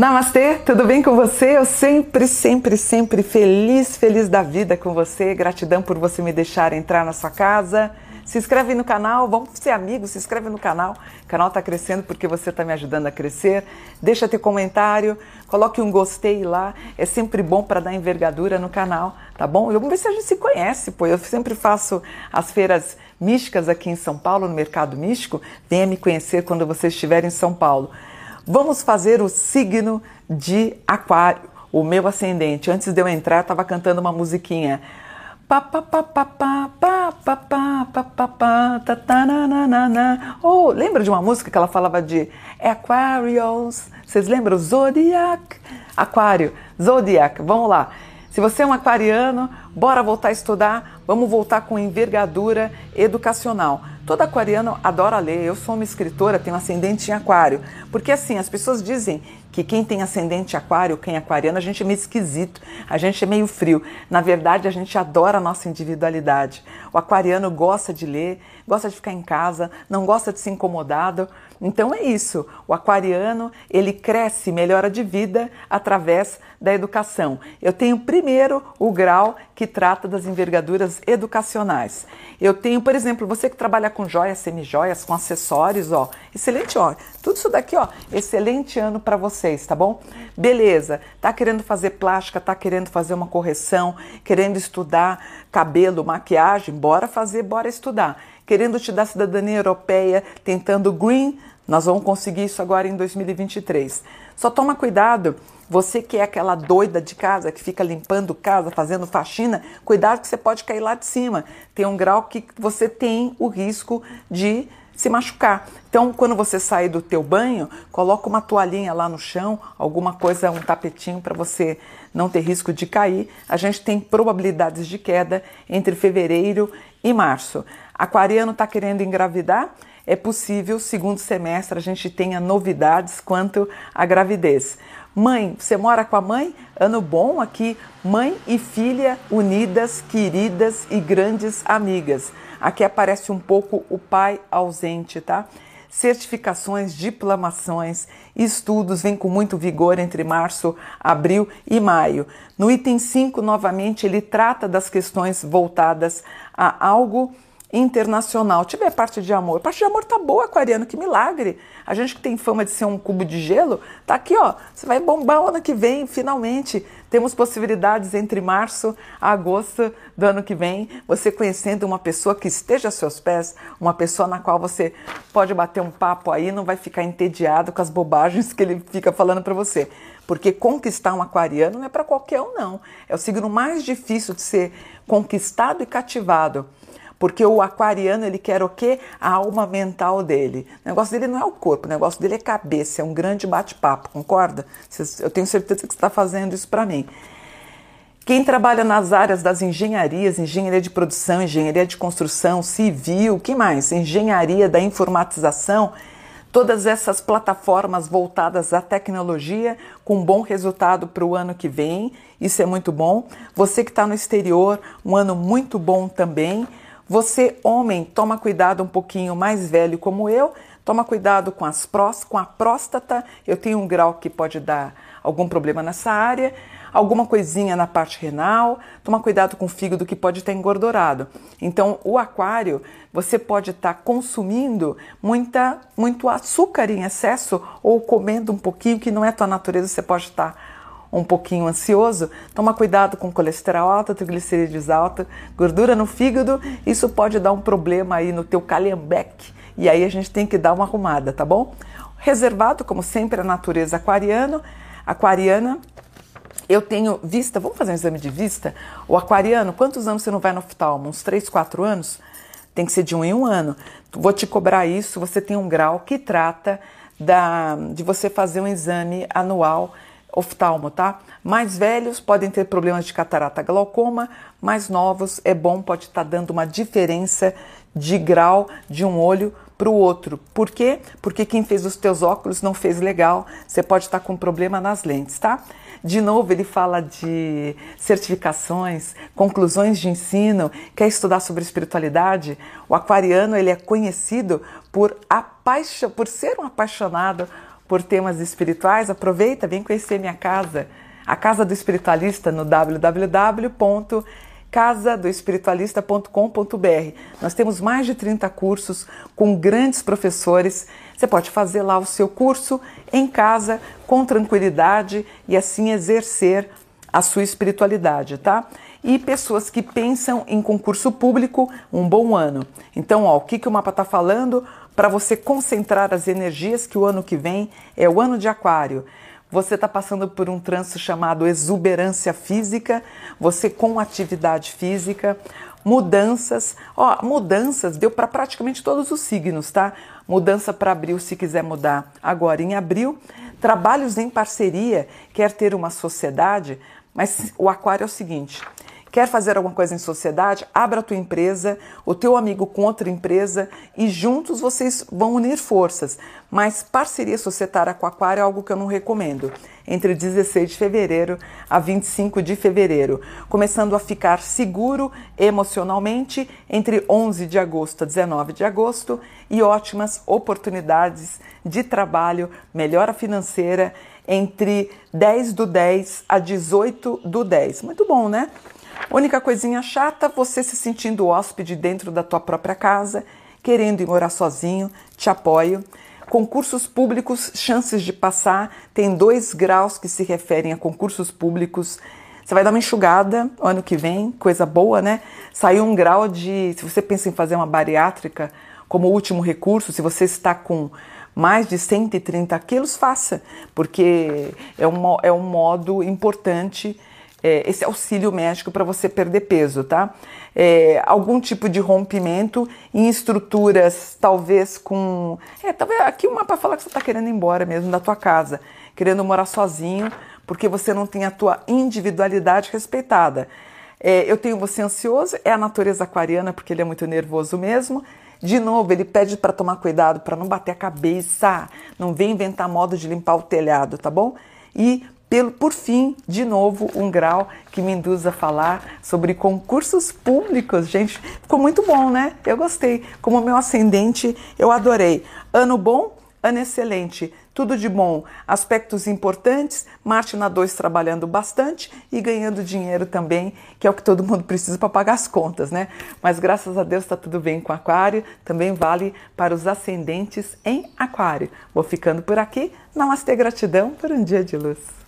Namastê, tudo bem com você? Eu sempre, sempre, sempre feliz, feliz da vida com você. Gratidão por você me deixar entrar na sua casa. Se inscreve no canal, vamos ser amigos, se inscreve no canal. O canal está crescendo porque você está me ajudando a crescer. Deixa teu comentário, coloque um gostei lá. É sempre bom para dar envergadura no canal, tá bom? Vamos ver se a gente se conhece, pô. Eu sempre faço as feiras místicas aqui em São Paulo, no Mercado Místico. Venha me conhecer quando você estiver em São Paulo. Vamos fazer o signo de Aquário, o meu ascendente. Antes de eu entrar, estava cantando uma musiquinha. Oh, lembra de uma música que ela falava de Aquarius? Vocês lembram? Zodiac. Aquário, Zodiac. Vamos lá. Se você é um aquariano, bora voltar a estudar, vamos voltar com envergadura educacional. Todo aquariano adora ler. Eu sou uma escritora, tenho ascendente em aquário. Porque assim, as pessoas dizem que quem tem ascendente aquário, quem é aquariano, a gente é meio esquisito, a gente é meio frio. Na verdade, a gente adora a nossa individualidade. O aquariano gosta de ler, gosta de ficar em casa, não gosta de ser incomodado. Então é isso. O aquariano, ele cresce, melhora de vida através da educação. Eu tenho primeiro o grau que trata das envergaduras educacionais. Eu tenho, por exemplo, você que trabalha com joias, semijoias, com acessórios, ó, excelente, ó. Tudo isso daqui, ó, excelente ano para vocês, tá bom? Beleza. Tá querendo fazer plástica, tá querendo fazer uma correção, querendo estudar cabelo, maquiagem, bora fazer, bora estudar. Querendo te dar cidadania europeia, tentando green nós vamos conseguir isso agora em 2023. Só toma cuidado, você que é aquela doida de casa, que fica limpando casa, fazendo faxina, cuidado que você pode cair lá de cima. Tem um grau que você tem o risco de se machucar. Então, quando você sair do teu banho, coloca uma toalhinha lá no chão, alguma coisa, um tapetinho para você não ter risco de cair. A gente tem probabilidades de queda entre fevereiro e março. Aquariano está querendo engravidar? É possível, segundo semestre, a gente tenha novidades quanto à gravidez. Mãe, você mora com a mãe? Ano bom aqui, mãe e filha unidas, queridas e grandes amigas. Aqui aparece um pouco o pai ausente, tá? Certificações, diplomações, estudos vêm com muito vigor entre março, abril e maio. No item 5, novamente, ele trata das questões voltadas a algo internacional. Tiver parte de amor. Parte de amor tá boa, aquariano, que milagre. A gente que tem fama de ser um cubo de gelo, tá aqui, ó. Você vai bombar o ano que vem, finalmente. Temos possibilidades entre março a agosto do ano que vem, você conhecendo uma pessoa que esteja a seus pés, uma pessoa na qual você pode bater um papo aí, não vai ficar entediado com as bobagens que ele fica falando para você. Porque conquistar um aquariano não é para qualquer um, não. É o signo mais difícil de ser conquistado e cativado. Porque o aquariano, ele quer o quê? A alma mental dele. O negócio dele não é o corpo, o negócio dele é cabeça, é um grande bate-papo, concorda? Eu tenho certeza que você está fazendo isso para mim. Quem trabalha nas áreas das engenharias, engenharia de produção, engenharia de construção, civil, que mais? Engenharia da informatização, todas essas plataformas voltadas à tecnologia com bom resultado para o ano que vem, isso é muito bom. Você que está no exterior, um ano muito bom também. Você, homem, toma cuidado um pouquinho mais velho como eu, toma cuidado com as prós, com a próstata. Eu tenho um grau que pode dar algum problema nessa área, alguma coisinha na parte renal. Toma cuidado com o fígado que pode estar engordurado. Então, o aquário, você pode estar consumindo muita, muito açúcar em excesso ou comendo um pouquinho que não é tua natureza, você pode estar um pouquinho ansioso, toma cuidado com colesterol alto, triglicerídeos alto, gordura no fígado, isso pode dar um problema aí no teu calhambeque e aí a gente tem que dar uma arrumada, tá bom? Reservado, como sempre, a natureza aquariano, aquariana. Eu tenho vista, vamos fazer um exame de vista? O aquariano, quantos anos você não vai no oftalmo? Uns 3, 4 anos? Tem que ser de um em um ano. Vou te cobrar isso, você tem um grau que trata da, de você fazer um exame anual oftalmo, tá? Mais velhos podem ter problemas de catarata glaucoma, mais novos é bom, pode estar tá dando uma diferença de grau de um olho para o outro. Por quê? Porque quem fez os teus óculos não fez legal, você pode estar tá com problema nas lentes, tá? De novo, ele fala de certificações, conclusões de ensino, quer estudar sobre espiritualidade? O aquariano ele é conhecido por, apaixo, por ser um apaixonado por temas espirituais, aproveita, vem conhecer minha casa, a Casa do Espiritualista no www.casadoespiritualista.com.br. Nós temos mais de 30 cursos com grandes professores. Você pode fazer lá o seu curso em casa com tranquilidade e assim exercer a sua espiritualidade, tá? E pessoas que pensam em concurso público, um bom ano. Então, ó, o que, que o mapa está falando? Para você concentrar as energias que o ano que vem é o ano de Aquário. Você está passando por um trânsito chamado exuberância física, você com atividade física, mudanças. Ó, mudanças deu para praticamente todos os signos, tá? Mudança para abril, se quiser mudar agora em abril. Trabalhos em parceria, quer ter uma sociedade, mas o aquário é o seguinte: Quer fazer alguma coisa em sociedade? Abra a tua empresa, o teu amigo com outra empresa e juntos vocês vão unir forças. Mas parceria societária com aquário é algo que eu não recomendo. Entre 16 de fevereiro a 25 de fevereiro, começando a ficar seguro emocionalmente entre 11 de agosto a 19 de agosto e ótimas oportunidades de trabalho, melhora financeira entre 10 do 10 a 18 do 10. Muito bom, né? Única coisinha chata, você se sentindo hóspede dentro da tua própria casa, querendo ir morar sozinho, te apoio. Concursos públicos, chances de passar, tem dois graus que se referem a concursos públicos. Você vai dar uma enxugada ano que vem, coisa boa, né? Saiu um grau de. Se você pensa em fazer uma bariátrica como último recurso, se você está com mais de 130 quilos, faça, porque é um, é um modo importante é, esse auxílio médico para você perder peso, tá? É, algum tipo de rompimento em estruturas, talvez com. É, talvez aqui uma para falar que você está querendo ir embora mesmo da tua casa, querendo morar sozinho, porque você não tem a tua individualidade respeitada. É, eu tenho você ansioso, é a natureza aquariana, porque ele é muito nervoso mesmo. De novo, ele pede para tomar cuidado, para não bater a cabeça, não vem inventar modo de limpar o telhado, tá bom? E pelo, por fim, de novo, um grau que me induz a falar sobre concursos públicos. Gente, ficou muito bom, né? Eu gostei. Como meu ascendente, eu adorei. Ano bom, ano excelente. Tudo de bom. Aspectos importantes, Marte na 2 trabalhando bastante e ganhando dinheiro também, que é o que todo mundo precisa para pagar as contas, né? Mas graças a Deus está tudo bem com Aquário, também vale para os ascendentes em Aquário. Vou ficando por aqui. Namastê, gratidão por um dia de luz.